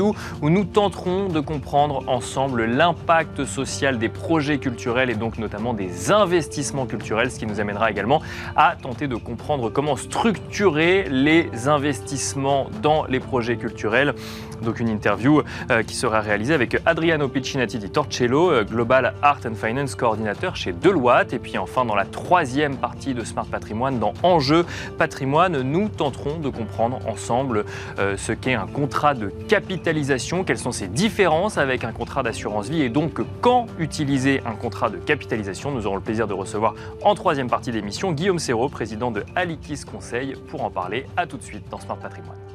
où nous tenterons de comprendre ensemble l'impact social des projets culturels et donc notamment des investissements culturels, ce qui nous amènera également à tenter de comprendre comment structurer les investissements dans les projets culturels. Donc une interview euh, qui sera réalisée avec Adriano Piccinatti di Torcello, euh, Global Art and Finance Coordinateur chez Deloitte. Et puis enfin, dans la troisième partie de Smart Patrimoine, dans Enjeu Patrimoine, nous tenterons de comprendre ensemble euh, ce qu'est un contrat de quelles sont ses différences avec un contrat d'assurance vie et donc quand utiliser un contrat de capitalisation. Nous aurons le plaisir de recevoir en troisième partie d'émission Guillaume Serrault, président de Alikis Conseil, pour en parler. À tout de suite dans Smart Patrimoine.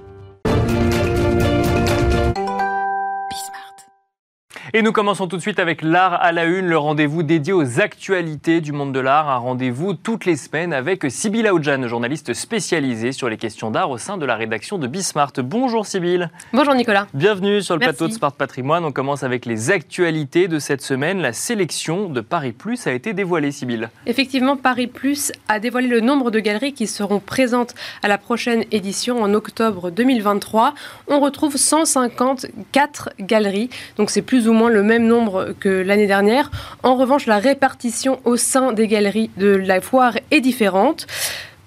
Et nous commençons tout de suite avec l'art à la une, le rendez-vous dédié aux actualités du monde de l'art. Un rendez-vous toutes les semaines avec Sybille Aoudjan, journaliste spécialisée sur les questions d'art au sein de la rédaction de Bismart. Bonjour Sybille. Bonjour Nicolas. Bienvenue sur le plateau de Smart Patrimoine. On commence avec les actualités de cette semaine. La sélection de Paris Plus a été dévoilée, Sybille. Effectivement, Paris Plus a dévoilé le nombre de galeries qui seront présentes à la prochaine édition en octobre 2023. On retrouve 154 galeries, donc c'est plus ou moins le même nombre que l'année dernière. En revanche, la répartition au sein des galeries de la foire est différente.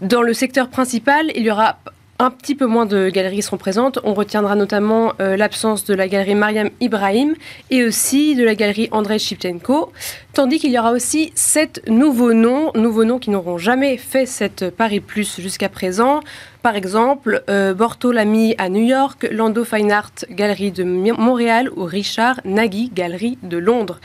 Dans le secteur principal, il y aura un petit peu moins de galeries seront présentes. On retiendra notamment euh, l'absence de la galerie Mariam Ibrahim et aussi de la galerie André Shipchenko. Tandis qu'il y aura aussi sept nouveaux noms, nouveaux noms qui n'auront jamais fait cette Paris Plus jusqu'à présent. Par exemple, euh, Bortolami à New York, Lando Fine Art Galerie de Montréal ou Richard Nagy Galerie de Londres.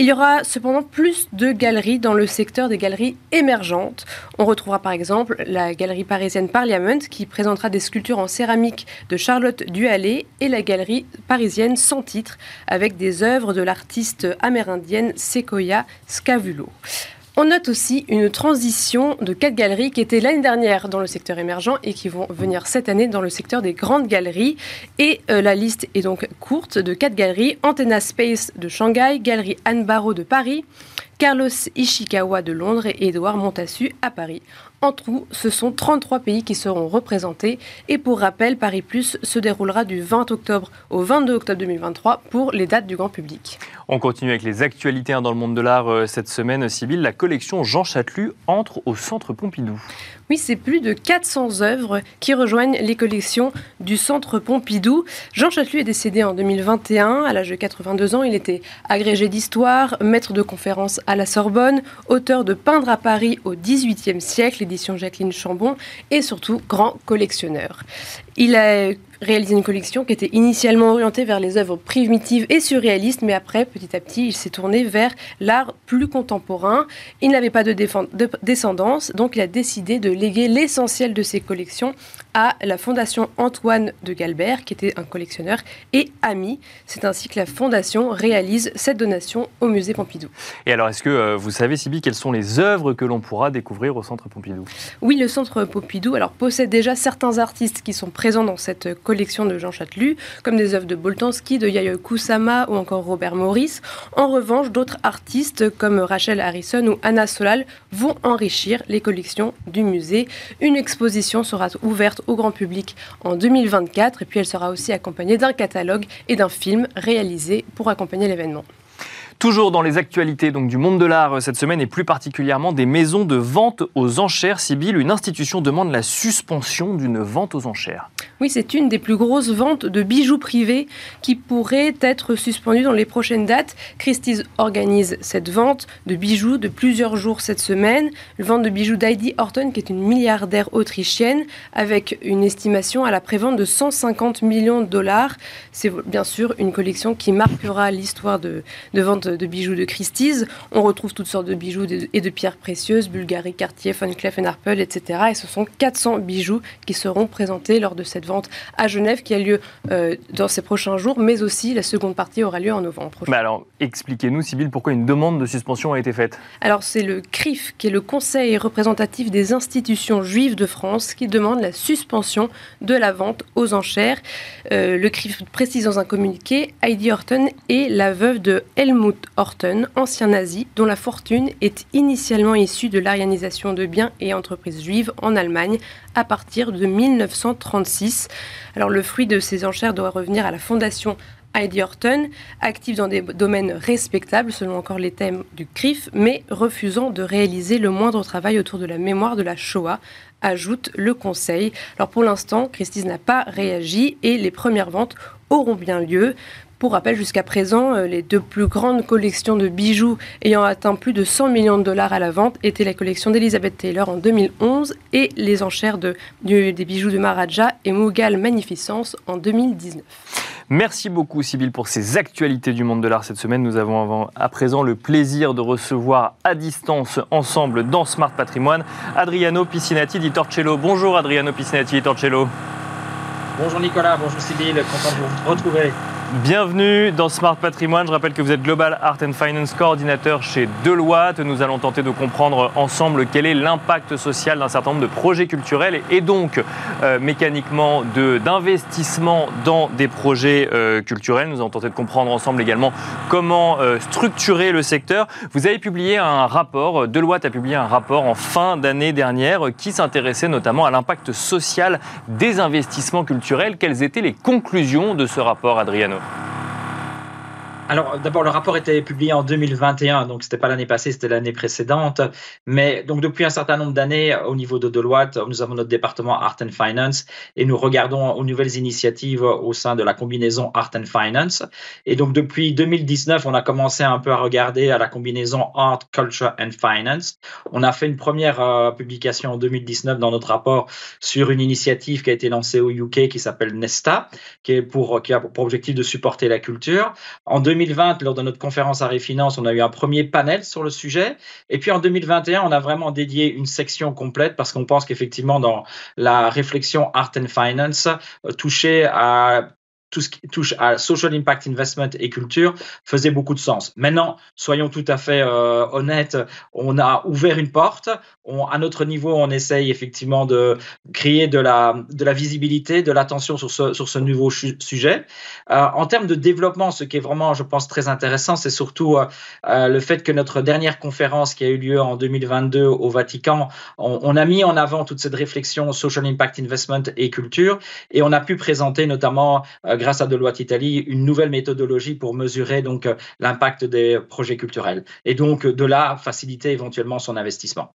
Il y aura cependant plus de galeries dans le secteur des galeries émergentes. On retrouvera par exemple la galerie parisienne Parliament qui présentera des sculptures en céramique de Charlotte Duhallet et la galerie parisienne sans titre avec des œuvres de l'artiste amérindienne Sequoia Scavulo. On note aussi une transition de quatre galeries qui étaient l'année dernière dans le secteur émergent et qui vont venir cette année dans le secteur des grandes galeries. Et euh, la liste est donc courte de quatre galeries Antenna Space de Shanghai, Galerie Anne Barreau de Paris, Carlos Ishikawa de Londres et Édouard Montassu à Paris. En tout, ce sont 33 pays qui seront représentés. Et pour rappel, Paris Plus se déroulera du 20 octobre au 22 octobre 2023 pour les dates du grand public. On continue avec les actualités hein, dans le monde de l'art euh, cette semaine. Sibylle, la collection Jean Chatelu entre au Centre Pompidou. Oui, c'est plus de 400 œuvres qui rejoignent les collections du Centre Pompidou. Jean Chatelu est décédé en 2021 à l'âge de 82 ans. Il était agrégé d'histoire, maître de conférences à la Sorbonne, auteur de Peindre à Paris au XVIIIe siècle, édition Jacqueline Chambon, et surtout grand collectionneur. Il a réalisé une collection qui était initialement orientée vers les œuvres primitives et surréalistes, mais après, petit à petit, il s'est tourné vers l'art plus contemporain. Il n'avait pas de, de, descendance, donc il a décidé de léguer l'essentiel de ses collections à la Fondation Antoine de Galbert, qui était un collectionneur et ami. C'est ainsi que la Fondation réalise cette donation au musée Pompidou. Et alors, est-ce que euh, vous savez, Sibi, quelles sont les œuvres que l'on pourra découvrir au Centre Pompidou? Oui, le Centre Pompidou alors, possède déjà certains artistes qui sont présents dans cette collection de Jean Chatelu, comme des œuvres de Boltanski, de Yayoi Kusama ou encore Robert Maurice. En revanche, d'autres artistes comme Rachel Harrison ou Anna Solal vont enrichir les collections du musée. Une exposition sera ouverte au grand public en 2024 et puis elle sera aussi accompagnée d'un catalogue et d'un film réalisé pour accompagner l'événement. Toujours dans les actualités donc, du monde de l'art euh, cette semaine et plus particulièrement des maisons de vente aux enchères. Sibyl, une institution demande la suspension d'une vente aux enchères. Oui, c'est une des plus grosses ventes de bijoux privés qui pourrait être suspendue dans les prochaines dates. Christie's organise cette vente de bijoux de plusieurs jours cette semaine. Vente de bijoux d'Heidi Horton, qui est une milliardaire autrichienne, avec une estimation à la prévente de 150 millions de dollars. C'est bien sûr une collection qui marquera l'histoire de, de vente de bijoux de Christie's. On retrouve toutes sortes de bijoux et de pierres précieuses, Bulgari, Cartier, Van Cleef Arpels, etc. Et ce sont 400 bijoux qui seront présentés lors de cette vente à Genève qui a lieu dans ces prochains jours, mais aussi la seconde partie aura lieu en novembre prochain. Bah alors, expliquez-nous, Sybille, pourquoi une demande de suspension a été faite? Alors, c'est le CRIF, qui est le Conseil représentatif des institutions juives de France, qui demande la suspension de la vente aux enchères. le CRIF précise dans un communiqué, Heidi Horton est la veuve de Helmut Horton, ancien nazi, dont la fortune est initialement issue de l'arianisation de biens et entreprises juives en Allemagne à partir de 1936. Alors le fruit de ces enchères doit revenir à la fondation Heidi Horton, active dans des domaines respectables selon encore les thèmes du CRIF, mais refusant de réaliser le moindre travail autour de la mémoire de la Shoah, ajoute le Conseil. Alors pour l'instant, Christie's n'a pas réagi et les premières ventes auront bien lieu. Pour rappel, jusqu'à présent, euh, les deux plus grandes collections de bijoux ayant atteint plus de 100 millions de dollars à la vente étaient la collection d'Elizabeth Taylor en 2011 et les enchères de, des bijoux de Maharaja et Mughal Magnificence en 2019. Merci beaucoup, Sybille, pour ces actualités du monde de l'art cette semaine. Nous avons à présent le plaisir de recevoir à distance, ensemble, dans Smart Patrimoine, Adriano Piscinati di Torcello. Bonjour, Adriano Piscinati di Torcello. Bonjour Nicolas, bonjour Sybille, content de vous retrouver. Bienvenue dans Smart Patrimoine. Je rappelle que vous êtes Global Art and Finance coordinateur chez Deloitte. Nous allons tenter de comprendre ensemble quel est l'impact social d'un certain nombre de projets culturels et donc euh, mécaniquement d'investissement dans des projets euh, culturels. Nous allons tenter de comprendre ensemble également comment euh, structurer le secteur. Vous avez publié un rapport, Deloitte a publié un rapport en fin d'année dernière qui s'intéressait notamment à l'impact social des investissements culturels. Quelles étaient les conclusions de ce rapport, Adriano go. Alors, d'abord, le rapport était publié en 2021, donc c'était pas l'année passée, c'était l'année précédente. Mais donc, depuis un certain nombre d'années, au niveau de Deloitte, nous avons notre département Art and Finance et nous regardons aux nouvelles initiatives au sein de la combinaison Art and Finance. Et donc, depuis 2019, on a commencé un peu à regarder à la combinaison Art, Culture and Finance. On a fait une première euh, publication en 2019 dans notre rapport sur une initiative qui a été lancée au UK qui s'appelle Nesta, qui, est pour, qui a pour objectif de supporter la culture. En 2020, lors de notre conférence à Finance, on a eu un premier panel sur le sujet. Et puis en 2021, on a vraiment dédié une section complète parce qu'on pense qu'effectivement, dans la réflexion Art and Finance, euh, toucher à tout ce qui touche à social impact investment et culture faisait beaucoup de sens. Maintenant, soyons tout à fait euh, honnêtes, on a ouvert une porte. À notre niveau, on essaye effectivement de créer de la, visibilité, de l'attention sur ce, nouveau sujet. Euh, en termes de développement, ce qui est vraiment, je pense, très intéressant, c'est surtout euh, le fait que notre dernière conférence qui a eu lieu en 2022 au Vatican, on, a mis en avant toute cette réflexion social impact investment et culture, et on a pu présenter notamment grâce à Deloitte Italie, une nouvelle méthodologie pour mesurer euh, l'impact des projets culturels et donc de là faciliter éventuellement son investissement.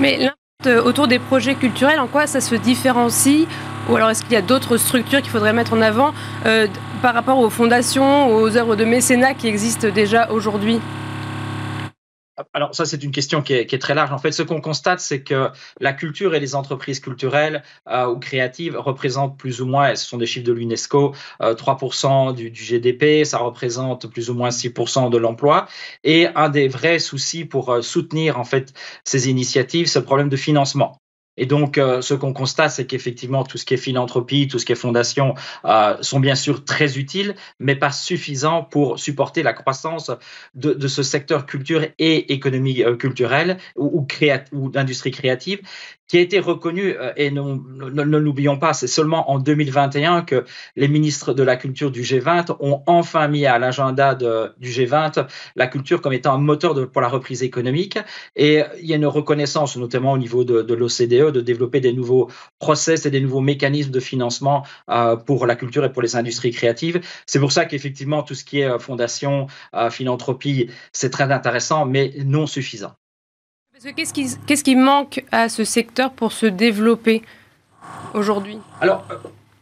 Mais l'impact autour des projets culturels, en quoi ça se différencie? Ou alors est-ce qu'il y a d'autres structures qu'il faudrait mettre en avant euh, par rapport aux fondations, aux œuvres de mécénat qui existent déjà aujourd'hui? Alors ça, c'est une question qui est, très large. En fait, ce qu'on constate, c'est que la culture et les entreprises culturelles euh, ou créatives représentent plus ou moins, ce sont des chiffres de l'UNESCO, 3% euh, du, du, GDP, ça représente plus ou moins 6% de l'emploi. Et un des vrais soucis pour euh, soutenir en fait ces initiatives, c'est le problème de financement. Et donc, euh, ce qu'on constate, c'est qu'effectivement, tout ce qui est philanthropie, tout ce qui est fondation, euh, sont bien sûr très utiles, mais pas suffisants pour supporter la croissance de, ce secteur culture et économie euh, culturelle ou, ou, ou d'industrie créative qui a été reconnu, et ne, l'oublions pas, c'est seulement en 2021 que les ministres de la culture du G20 ont enfin mis à l'agenda du G20 la culture comme étant un moteur pour la reprise économique. Et il y a une reconnaissance, notamment au niveau de l'OCDE, de développer des nouveaux process et des nouveaux mécanismes de financement euh, pour la culture et pour les industries créatives. C'est pour ça qu'effectivement, tout ce qui est euh, fondation, philanthropie, c'est très intéressant, mais non suffisant. Qu'est-ce qui, manque à ce secteur pour se développer aujourd'hui? Alors,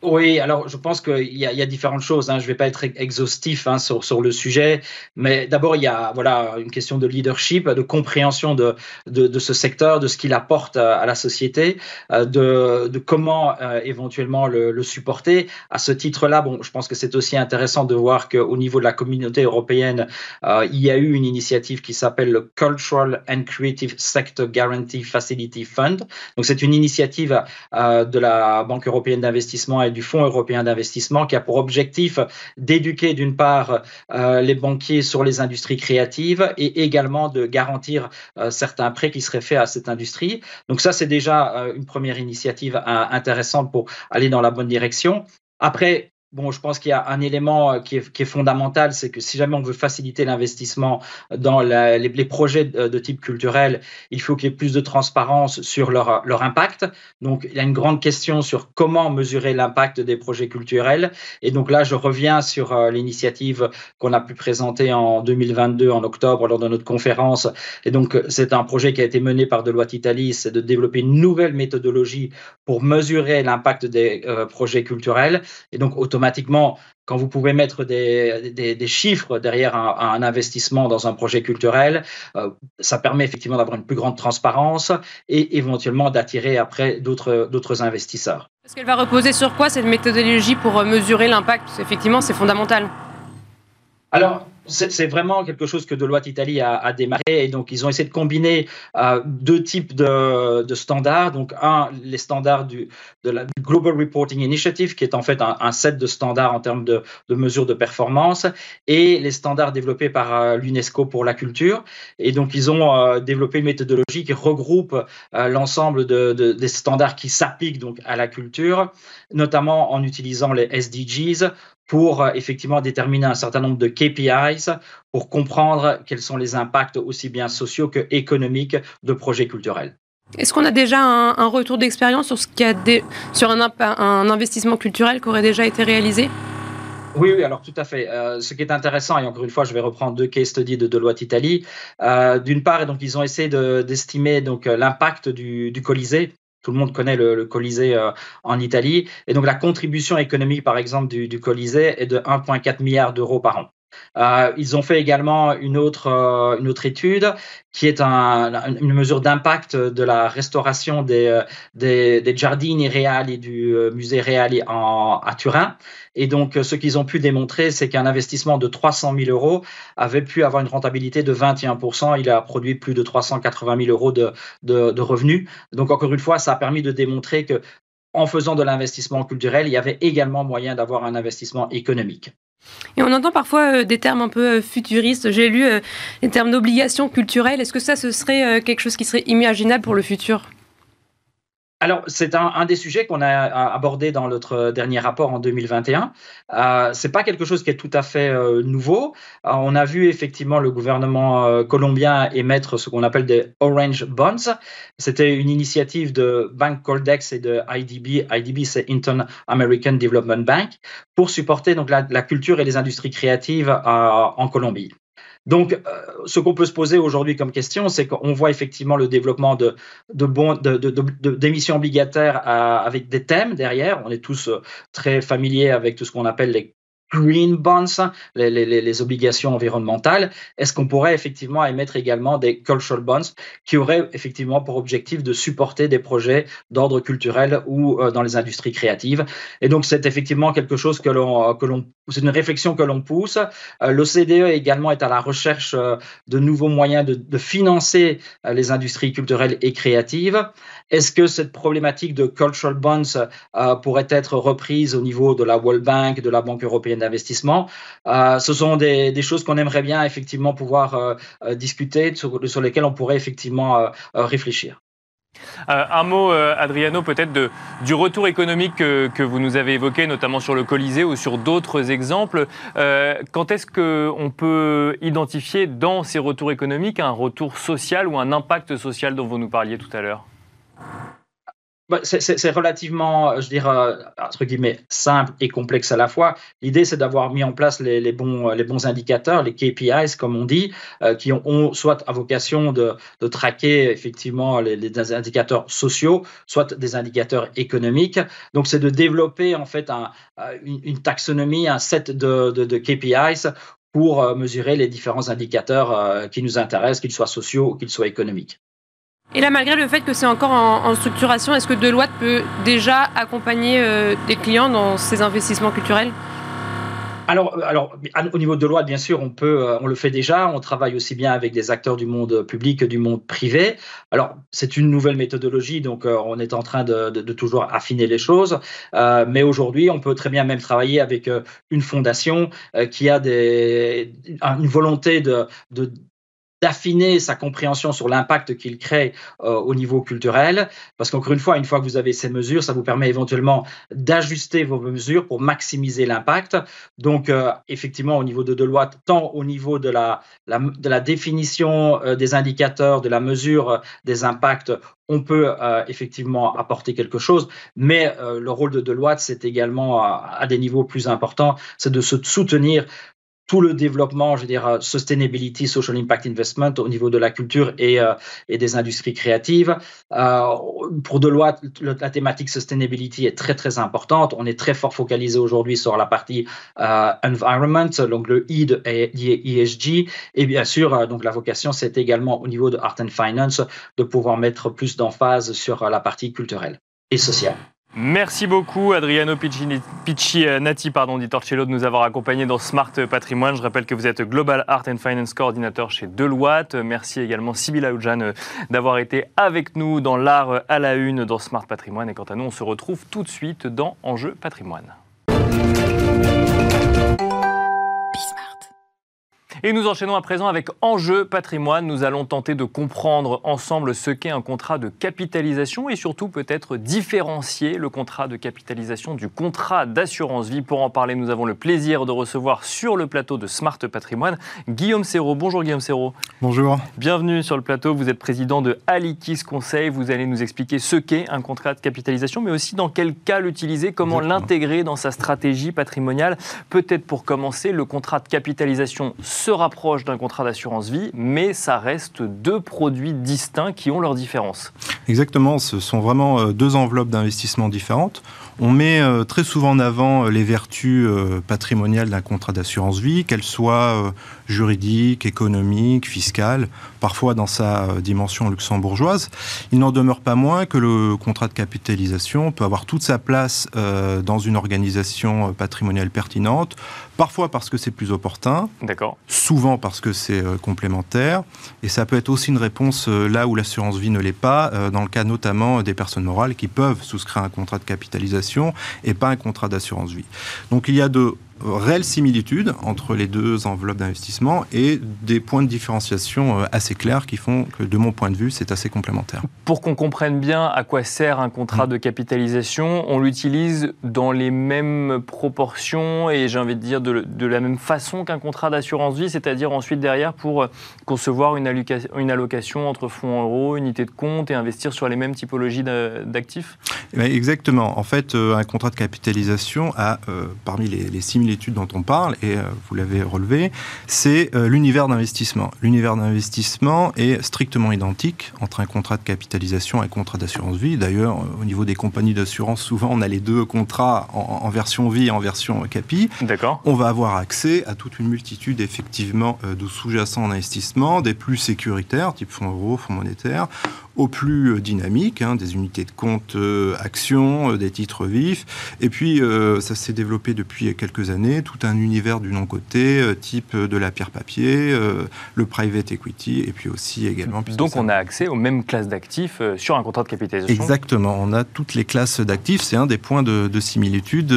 oui, alors je pense qu'il y, a différentes choses. Hein. Je ne vais pas être exhaustif hein, sur, le sujet, mais d'abord il y a voilà une question de leadership, de compréhension de, ce secteur, de ce qu'il apporte à, la société, euh, de, comment euh, éventuellement le, supporter. À ce titre-là, bon, je pense que c'est aussi intéressant de voir qu'au niveau de la communauté européenne, euh, il y a eu une initiative qui s'appelle le Cultural and Creative Sector Guarantee Facility Fund. Donc c'est une initiative de la Banque européenne d'investissement et du Fonds européen d'investissement qui a pour objectif d'éduquer d'une part les banquiers sur les industries créatives et également de garantir certains prêts qui seraient faits à cette industrie. Donc ça, c'est déjà une première initiative intéressante pour aller dans la bonne direction. Après, Bon, je pense qu'il y a un élément euh, qui est, fondamental, c'est que si jamais on veut faciliter l'investissement dans les, projets de, type culturel, il faut qu'il y ait plus de transparence sur leur, impact. Donc, il y a une grande question sur comment mesurer l'impact des projets culturels. Et donc là, je reviens sur euh, l'initiative qu'on a pu présenter en 2022, en octobre, lors de notre conférence. Et donc, c'est un projet qui a été mené par Deloitte Italie, c'est de développer une nouvelle méthodologie pour mesurer l'impact des euh, projets culturels. Et donc, quand vous pouvez mettre des, des, chiffres derrière un, investissement dans un projet culturel, euh, ça permet effectivement d'avoir une plus grande transparence et éventuellement d'attirer après d'autres investisseurs. Est-ce qu'elle va reposer sur quoi cette méthodologie pour mesurer l'impact? Effectivement, c'est fondamental. Alors, c'est vraiment quelque chose que Deloitte Italie a, démarré et donc ils ont essayé de combiner euh, deux types de, standards. Donc un, les standards du, de la, Global Reporting Initiative qui est en fait un, set de standards en termes de, mesures de performance et les standards développés par euh, l'UNESCO pour la culture. Et donc ils ont euh, développé une méthodologie qui regroupe l'ensemble de, des standards qui s'appliquent donc à la culture, notamment en utilisant les SDGs pour euh, effectivement déterminer un certain nombre de KPIs pour comprendre quels sont les impacts aussi bien sociaux que économiques de projets culturels. Est-ce qu'on a déjà un, retour d'expérience sur, ce qui a sur un, un, investissement culturel qui aurait déjà été réalisé? Oui, oui, alors tout à fait. Euh, ce qui est intéressant, et encore une fois, je vais reprendre deux case studies de Deloitte Italie. Euh, d'une part, donc ils ont essayé d'estimer donc l'impact du, du Colisée tout le monde connaît le, Colisée euh, en Italie. Et donc la contribution économique, par exemple, du, du Colisée est de 1,4 milliard d'euros par an. Euh, ils ont fait également une autre, euh, une autre étude qui est un, une mesure d'impact de la restauration des, euh, des, des Giardini Reali du musée Reali en, à Turin. Et donc, ce qu'ils ont pu démontrer, c'est qu'un investissement de 300 000 euros avait pu avoir une rentabilité de 21% Il a produit plus de 380 000 euros de, de, de revenus. Donc, encore une fois, ça a permis de démontrer que en faisant de l'investissement culturel, il y avait également moyen d'avoir un investissement économique. Et on entend parfois euh, des termes un peu euh, futuristes. J'ai lu euh, les termes d'obligation culturelle. Est-ce que ça, ce serait quelque chose qui serait imaginable pour le futur? Alors, c'est un, des sujets qu'on a abordé dans notre dernier rapport en 2021. Euh, c'est pas quelque chose qui est tout à fait nouveau. on a vu effectivement le gouvernement colombien émettre ce qu'on appelle des Orange Bonds. C'était une initiative de Bank Coldex et de IDB. IDB, c'est Inter American Development Bank, pour supporter donc la, culture et les industries créatives en Colombie. Donc, euh, ce qu'on peut se poser aujourd'hui comme question, c'est qu'on voit effectivement le développement de, d'émissions obligataires avec des thèmes derrière. On est tous euh, très familiers avec tout ce qu'on appelle les green bonds, les, obligations environnementales, est-ce qu'on pourrait effectivement émettre également des cultural bonds qui auraient effectivement pour objectif de supporter des projets d'ordre culturel ou euh, dans les industries créatives? Et donc c'est effectivement quelque chose que l'on euh, que l'on c'est une réflexion que l'on pousse. Euh, L'OCDE également est à la recherche de nouveaux moyens de financer les industries culturelles et créatives. Est-ce que cette problématique de cultural bonds pourrait être reprise au niveau de la World Bank, de la Banque européenne d'investissement. Euh, ce sont des, choses qu'on aimerait bien effectivement pouvoir euh, euh, discuter, sur, lesquelles on pourrait effectivement réfléchir. un mot, Adriano, peut-être du retour économique que, vous nous avez évoqué, notamment sur le Colisée ou sur d'autres exemples. quand est-ce qu'on peut identifier dans ces retours économiques un retour social ou un impact social dont vous nous parliez tout à l'heure? C'est relativement, je dirais, euh, entre guillemets, simple et complexe à la fois. L'idée, c'est d'avoir mis en place les, bons, les bons indicateurs, les KPIs, comme on dit, euh, qui ont, soit à vocation de, traquer effectivement les, indicateurs sociaux, soit des indicateurs économiques. Donc, c'est de développer en fait un, euh, une, taxonomie, un set de, de KPIs pour mesurer les différents indicateurs qui nous intéressent, qu'ils soient sociaux ou qu'ils soient économiques. Et là, malgré le fait que c'est encore en, structuration, est-ce que Deloitte peut déjà accompagner euh, des clients dans ces investissements culturels? Alors, alors, au niveau de loi, bien sûr, on peut, euh, on le fait déjà. On travaille aussi bien avec des acteurs du monde public que du monde privé. Alors, c'est une nouvelle méthodologie, donc euh, on est en train de, toujours affiner les choses. Mais aujourd'hui, on peut très bien même travailler avec une fondation qui a des, une volonté de d'affiner sa compréhension sur l'impact qu'il crée euh, au niveau culturel. Parce qu'encore une fois, une fois que vous avez ces mesures, ça vous permet éventuellement d'ajuster vos mesures pour maximiser l'impact. Donc, euh, effectivement, au niveau de Deloitte, tant au niveau de la, définition euh, des indicateurs, de la mesure des impacts, on peut effectivement apporter quelque chose, mais le rôle de Deloitte, c'est également à des niveaux plus importants, c'est de se soutenir tout le développement, je veux dire, sustainability, social impact investment au niveau de la culture et, euh, des industries créatives. Euh, pour Deloitte, la thématique sustainability est très très importante. On est très fort focalisé aujourd'hui sur la partie euh, environment, donc le E et ESG, et bien sûr, donc la vocation, c'est également au niveau de art and finance de pouvoir mettre plus d'emphase sur la partie culturelle et sociale. Merci beaucoup Adriano Picci, euh, Nati pardon, di Torcello de nous avoir accompagnés dans Smart Patrimoine. Je rappelle que vous êtes Global Art and Finance Coordinator chez Deloitte. Merci également Sybilla Oudjan euh, d'avoir été avec nous dans l'art à la une dans Smart Patrimoine. Et quant à nous, on se retrouve tout de suite dans Enjeu Patrimoine. Et nous enchaînons à présent avec Enjeu patrimoine. Nous allons tenter de comprendre ensemble ce qu'est un contrat de capitalisation et surtout peut-être différencier le contrat de capitalisation du contrat d'assurance vie. Pour en parler, nous avons le plaisir de recevoir sur le plateau de Smart Patrimoine Guillaume Serrault. Bonjour Guillaume Serrault. Bonjour. Bienvenue sur le plateau. Vous êtes président de Alikis Conseil. Vous allez nous expliquer ce qu'est un contrat de capitalisation, mais aussi dans quel cas l'utiliser, comment l'intégrer dans sa stratégie patrimoniale. Peut-être pour commencer, le contrat de capitalisation se rapproche d'un contrat d'assurance vie, mais ça reste deux produits distincts qui ont leurs différences. Exactement, ce sont vraiment euh, deux enveloppes d'investissement différentes. On met euh, très souvent en avant euh, les vertus patrimoniales d'un contrat d'assurance vie, qu'elles soient juridiques, économiques, fiscales, parfois dans sa dimension luxembourgeoise. Il n'en demeure pas moins que le contrat de capitalisation peut avoir toute sa place dans une organisation patrimoniale pertinente, parfois parce que c'est plus opportun, souvent parce que c'est complémentaire, et ça peut être aussi une réponse là où l'assurance vie ne l'est pas, dans le cas notamment des personnes morales qui peuvent souscrire un contrat de capitalisation et pas un contrat d'assurance vie. Donc il y a de réelle similitude entre les deux enveloppes d'investissement et des points de différenciation euh, assez clairs qui font que, de mon point de vue, c'est assez complémentaire. Pour qu'on comprenne bien à quoi sert un contrat de capitalisation, on l'utilise dans les mêmes proportions et j'ai envie de dire de, la même façon qu'un contrat d'assurance vie, c'est-à-dire ensuite derrière pour concevoir une allocation, une allocation entre fonds euros, unité de compte et investir sur les mêmes typologies d'actifs? Eh Exactement. En fait, euh, un contrat de capitalisation a, euh, parmi les, les similitudes, l'étude dont on parle, et euh, vous l'avez relevé, c'est euh, l'univers d'investissement. L'univers d'investissement est strictement identique entre un contrat de capitalisation et un contrat d'assurance vie. D'ailleurs, euh, au niveau des compagnies d'assurance, souvent on a les deux contrats en, version vie et en version capi. D'accord. On va avoir accès à toute une multitude effectivement de sous-jacents d'investissement, des plus sécuritaires, type fonds euros, fonds monétaires, aux plus dynamiques, hein, des unités de compte actions, des titres vifs. Et puis, ça s'est développé depuis quelques années tout un univers du non-côté, euh, type de la pierre-papier, euh, le private equity, et puis aussi également... Donc on a accès aux mêmes classes d'actifs euh, sur un contrat de capitalisation Exactement, on a toutes les classes d'actifs, c'est un des points de, similitude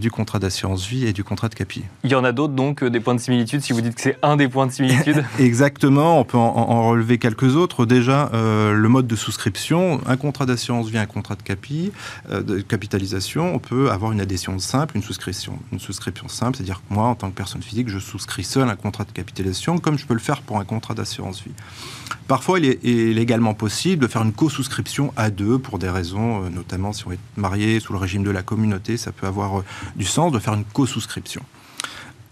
du contrat d'assurance vie et du contrat de capi. Il y en a d'autres donc, des points de similitude, si vous dites que c'est un des points de similitude Exactement, on peut en, relever quelques autres. Déjà, le mode de souscription, un contrat d'assurance vie, un contrat de capi, de capitalisation, on peut avoir une adhésion simple, une souscription, une souscription simple, c'est-à-dire que moi, en tant que personne physique, je souscris seul un contrat de capitalisation, comme je peux le faire pour un contrat d'assurance vie. Parfois, il est, également possible de faire une co-souscription à deux pour des raisons, euh, notamment si on est marié sous le régime de la communauté, ça peut avoir euh, du sens de faire une co-souscription.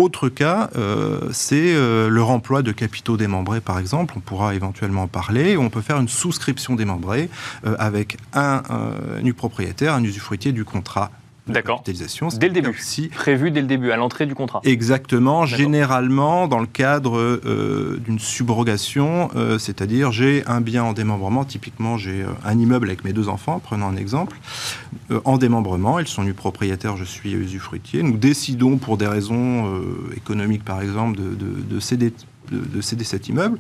Autre cas, euh, c'est le remploi de capitaux démembrés, par exemple. On pourra éventuellement en parler. On peut faire une souscription démembrée avec un, nu propriétaire, un usufruitier du contrat D'accord. Dès le début. Prévu dès le début, à l'entrée du contrat. Exactement. Généralement, dans le cadre euh, d'une subrogation, euh, c'est-à-dire j'ai un bien en démembrement. Typiquement, j'ai euh, un immeuble avec mes deux enfants, prenons un exemple, en démembrement. Ils sont nus propriétaires, je suis usufruitier. Nous décidons, pour des raisons économiques par exemple, de, céder, de céder cet immeuble.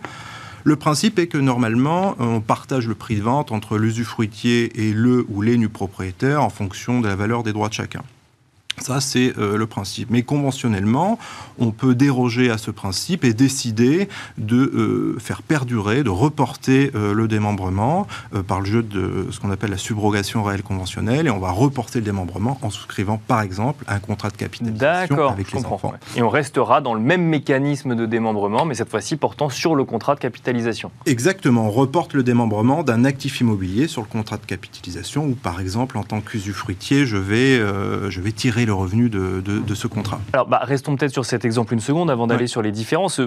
Le principe est que normalement, on partage le prix de vente entre l'usufruitier et le ou les nus propriétaires en fonction de la valeur des droits de chacun. Ça, c'est euh, le principe. Mais conventionnellement, on peut déroger à ce principe et décider de euh, faire perdurer, de reporter euh, le démembrement par le jeu de ce qu'on appelle la subrogation réelle conventionnelle. Et on va reporter le démembrement en souscrivant, par exemple, un contrat de capitalisation avec les enfants. Et on restera dans le même mécanisme de démembrement, mais cette fois-ci portant sur le contrat de capitalisation. Exactement. On reporte le démembrement d'un actif immobilier sur le contrat de capitalisation, ou par exemple, en tant qu'usufruitier, je vais, je vais tirer le revenu de, ce contrat. Alors, bah, restons peut-être sur cet exemple une seconde avant d'aller sur les différences.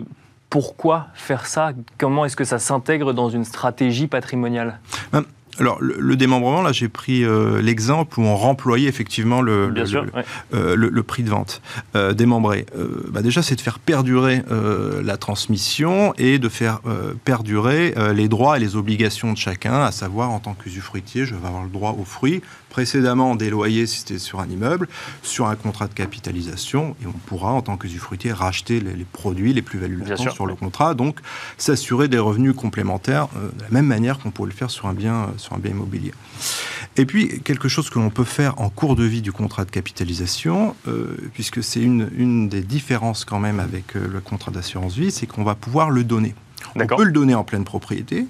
Pourquoi faire ça? Comment est-ce que ça s'intègre dans une stratégie patrimoniale? Ben, alors, le, démembrement, là, j'ai pris euh, l'exemple où on remployait effectivement le, euh, le, prix de vente euh, démembré. Bah déjà, c'est de faire perdurer la transmission et de faire perdurer les droits et les obligations de chacun, à savoir, en tant qu'usufruitier, je vais avoir le droit aux fruits, précédemment des loyers si c'était sur un immeuble, sur un contrat de capitalisation, et on pourra, en tant qu'usufruitier, racheter les, produits, les plus-values sur le contrat, donc s'assurer des revenus complémentaires de la même manière qu'on pourrait le faire sur un bien sur un bien immobilier. Et puis, quelque chose que l'on peut faire en cours de vie du contrat de capitalisation, euh, puisque c'est une, une, des différences quand même avec euh, le contrat d'assurance vie, c'est qu'on va pouvoir le donner. On peut le donner en pleine propriété,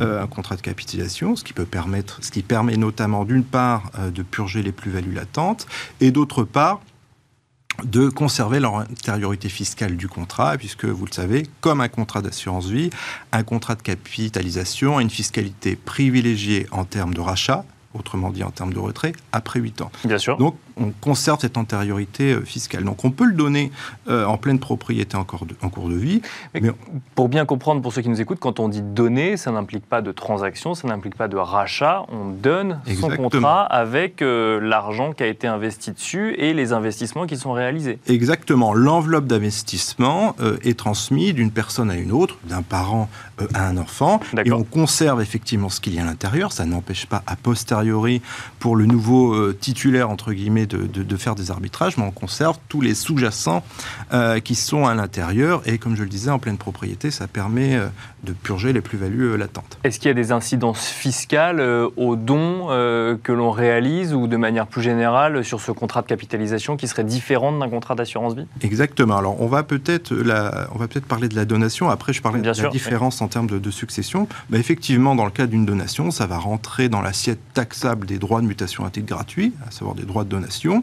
euh, un contrat de capitalisation, ce qui peut permettre, ce qui permet notamment d'une part de purger les plus-values latentes et d'autre part de conserver l'antériorité fiscale du contrat, puisque vous le savez, comme un contrat d'assurance vie, un contrat de capitalisation a une fiscalité privilégiée en termes de rachat, autrement dit en termes de retrait, après 8 ans. Bien sûr. Donc on conserve cette antériorité euh, fiscale. Donc on peut le donner euh, en pleine propriété en cours de, en cours de vie. Mais, Pour bien comprendre, pour ceux qui nous écoutent, quand on dit donner, ça n'implique pas de transaction, ça n'implique pas de rachat. On donne son contrat avec euh, l'argent qui a été investi dessus et les investissements qui sont réalisés. Exactement. L'enveloppe d'investissement est transmise d'une personne à une autre, d'un parent à un enfant, et on conserve effectivement ce qu'il y a à l'intérieur. Ça n'empêche pas a posteriori pour le nouveau titulaire entre guillemets de, faire des arbitrages, mais on conserve tous les sous-jacents euh, qui sont à l'intérieur. Et comme je le disais, en pleine propriété, ça permet euh, de purger les plus-values euh, latentes. Est-ce qu'il y a des incidences fiscales aux dons que l'on réalise ou de manière plus générale sur ce contrat de capitalisation qui serait différent d'un contrat d'assurance vie? Exactement. Alors on va peut-être peut parler de la donation. Après, je parlais de la différence en termes de, succession. Effectivement, dans le cas d'une donation, ça va rentrer dans l'assiette taxable des droits de mutation à titre gratuit, à savoir des droits de donation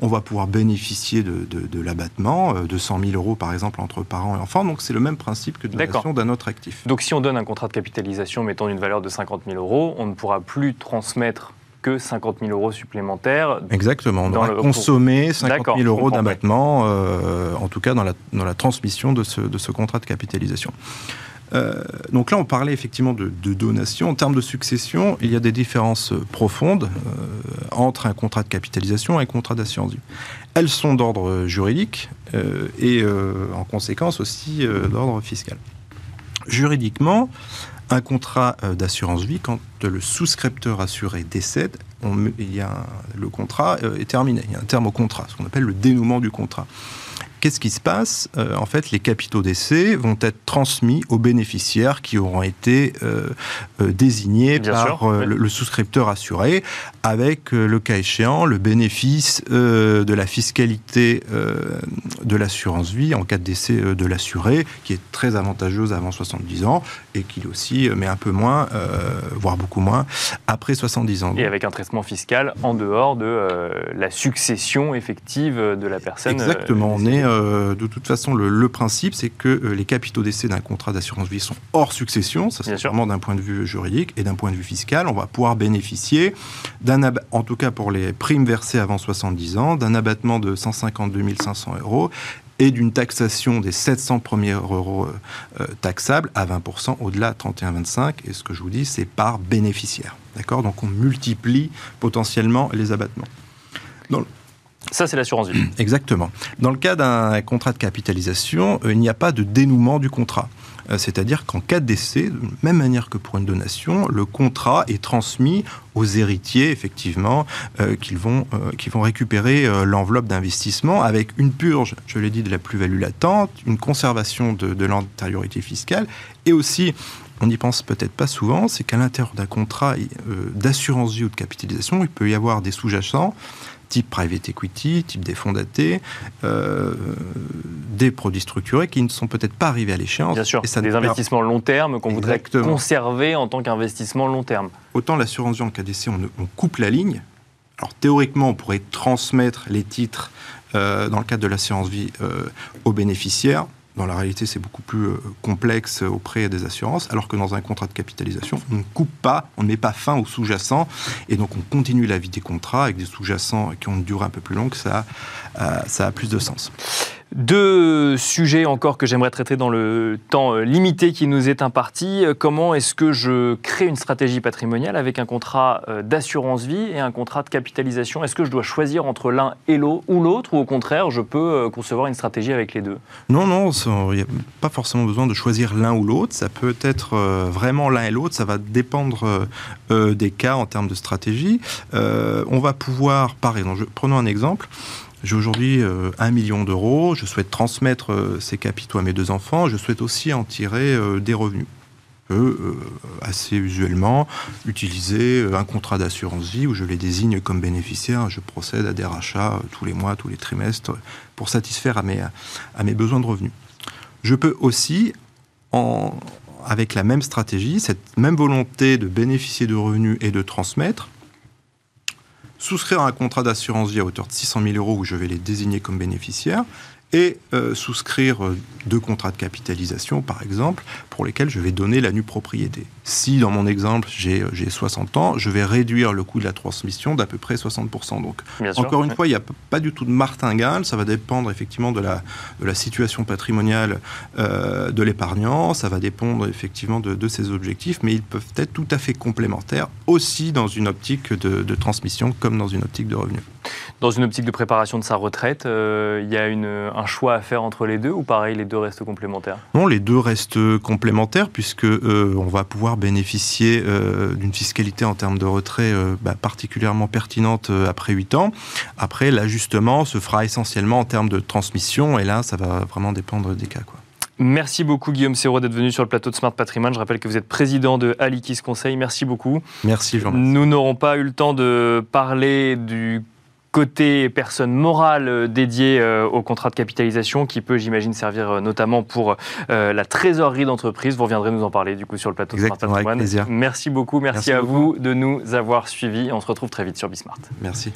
on va pouvoir bénéficier de, l'abattement de 100 000 euros, par exemple, entre parents et enfants. Donc, c'est le même principe que de donation d'un autre actif. Donc, si on donne un contrat de capitalisation mettant une valeur de 50 000 euros, on ne pourra plus transmettre que 50 000 euros supplémentaires. Exactement. On aura consommé 50 000 euros d'abattement, euh, en tout cas dans la, dans la transmission de ce, de ce contrat de capitalisation. Euh, donc là, on parlait effectivement de, donation. En termes de succession, il y a des différences profondes euh, entre un contrat de capitalisation et un contrat d'assurance vie. Elles sont d'ordre juridique et en conséquence aussi d'ordre fiscal. Juridiquement, un contrat d'assurance vie, quand le souscripteur assuré décède, le contrat est terminé. Il y a un terme au contrat, ce qu'on appelle le dénouement du contrat qu'est-ce qui se passe? Euh, En fait, les capitaux d'essai vont être transmis aux bénéficiaires qui auront été euh, euh, désignés par le, souscripteur assuré, avec le cas échéant le bénéfice de la fiscalité de l'assurance vie en cas de décès de l'assuré, qui est très avantageuse avant 70 ans et qui aussi met un peu moins, voire beaucoup moins, après 70 ans. Et avec un traitement fiscal en dehors de la succession effective de la personne. Exactement. On est euh, de toute façon, le, principe, c'est que euh, les capitaux d'essai d'un contrat d'assurance vie sont hors succession. Ça, c'est vraiment d'un point de vue juridique et d'un point de vue fiscal. On va pouvoir bénéficier, d'un en tout cas pour les primes versées avant 70 ans, d'un abattement de 152 500 euros et d'une taxation des 700 premiers euros euh, taxables à 20% au-delà 31,25. Et ce que je vous dis, c'est par bénéficiaire. D'accord? Donc on multiplie potentiellement les abattements. Dans Ça, c'est l'assurance vie. Exactement. Dans le cas d'un contrat de capitalisation, il n'y a pas de dénouement du contrat. Euh, c'est-à-dire qu'en cas de décès, de même manière que pour une donation, le contrat est transmis aux héritiers, effectivement, euh, qui, vont, euh, vont récupérer l'enveloppe d'investissement avec une purge, je l'ai dit, de la plus-value latente, une conservation de, de l'antériorité fiscale et aussi on n'y pense peut-être pas souvent, c'est qu'à l'intérieur d'un contrat d'assurance vie ou de capitalisation, il peut y avoir des sous-jacents type private equity, type des fonds datés, euh, des produits structurés qui ne sont peut-être pas arrivés à l'échéance. Bien sûr, et ça des investissements long terme qu'on voudrait conserver en tant qu'investissement long terme. Autant l'assurance vie en cas d'essai, on, coupe la ligne. Alors théoriquement, on pourrait transmettre les titres euh, dans le cadre de l'assurance vie euh, aux bénéficiaires. Dans la réalité, c'est beaucoup plus euh, complexe auprès des assurances, alors que dans un contrat de capitalisation, on ne coupe pas, on ne met pas fin aux sous-jacents, et donc on continue la vie des contrats avec des sous-jacents qui ont une durée un peu plus longue, ça, euh, ça a plus de sens. Deux sujets encore que j'aimerais traiter dans le temps euh, limité qui nous est imparti. Comment est-ce que je crée une stratégie patrimoniale avec un contrat euh, d'assurance vie et un contrat de capitalisation? Est-ce que je dois choisir entre l'un et l'autre ou l'autre ou au contraire je peux euh, concevoir une stratégie avec les deux? Non, non, il n'y a pas forcément besoin de choisir l'un ou l'autre. Ça peut être vraiment l'un et l'autre. Ça va dépendre des cas en termes de stratégie. On va pouvoir, par exemple, prenons un exemple. J'ai aujourd'hui euh, un million d'euros, je souhaite transmettre euh, ces capitaux à mes deux enfants, je souhaite aussi en tirer euh, des revenus. Peux assez usuellement utiliser un contrat d'assurance vie où je les désigne comme bénéficiaires, je procède à des rachats tous les mois, tous les trimestres pour satisfaire à mes, à mes besoins de revenus. Je peux aussi, avec la même stratégie, cette même volonté de bénéficier de revenus et de transmettre, souscrire un contrat d'assurance vie à hauteur de 600 000 euros où je vais les désigner comme bénéficiaires et euh, souscrire euh, deux contrats de capitalisation, par exemple, pour lesquels je vais donner la nue propriété. Si, dans mon exemple, j'ai 60 ans, je vais réduire le coût de la transmission d'à peu près 60%. Donc, encore une fois, il n'y a pas du tout de martingale, ça va dépendre effectivement de la, de la situation patrimoniale euh, de l'épargnant, ça va dépendre effectivement de, de, ses objectifs, mais ils peuvent être tout à fait complémentaires, aussi dans une optique de, de transmission comme dans une optique de revenu. Dans une optique de préparation de sa retraite, il y a une, un choix à faire entre les deux ou pareil, les deux restent complémentaires? Non, les deux restent complémentaires puisque euh, on va pouvoir bénéficier euh, d'une fiscalité en termes de retrait euh, bah, particulièrement pertinente après 8 ans. Après, l'ajustement se fera essentiellement en termes de transmission et là, ça va vraiment dépendre des cas. Quoi. Merci beaucoup Guillaume Serrault d'être venu sur le plateau de Smart Patrimoine. Je rappelle que vous êtes président de Alikis Conseil. Merci beaucoup. Merci Jean. Nous n'aurons pas eu le temps de parler du côté personne morale euh, dédiée euh, au contrat de capitalisation qui peut, j'imagine, servir euh, notamment pour la trésorerie d'entreprise. Vous reviendrez nous en parler du coup sur le plateau de Smart Merci beaucoup, merci, à vous de nous avoir suivis. On se retrouve très vite sur Bismart. Merci.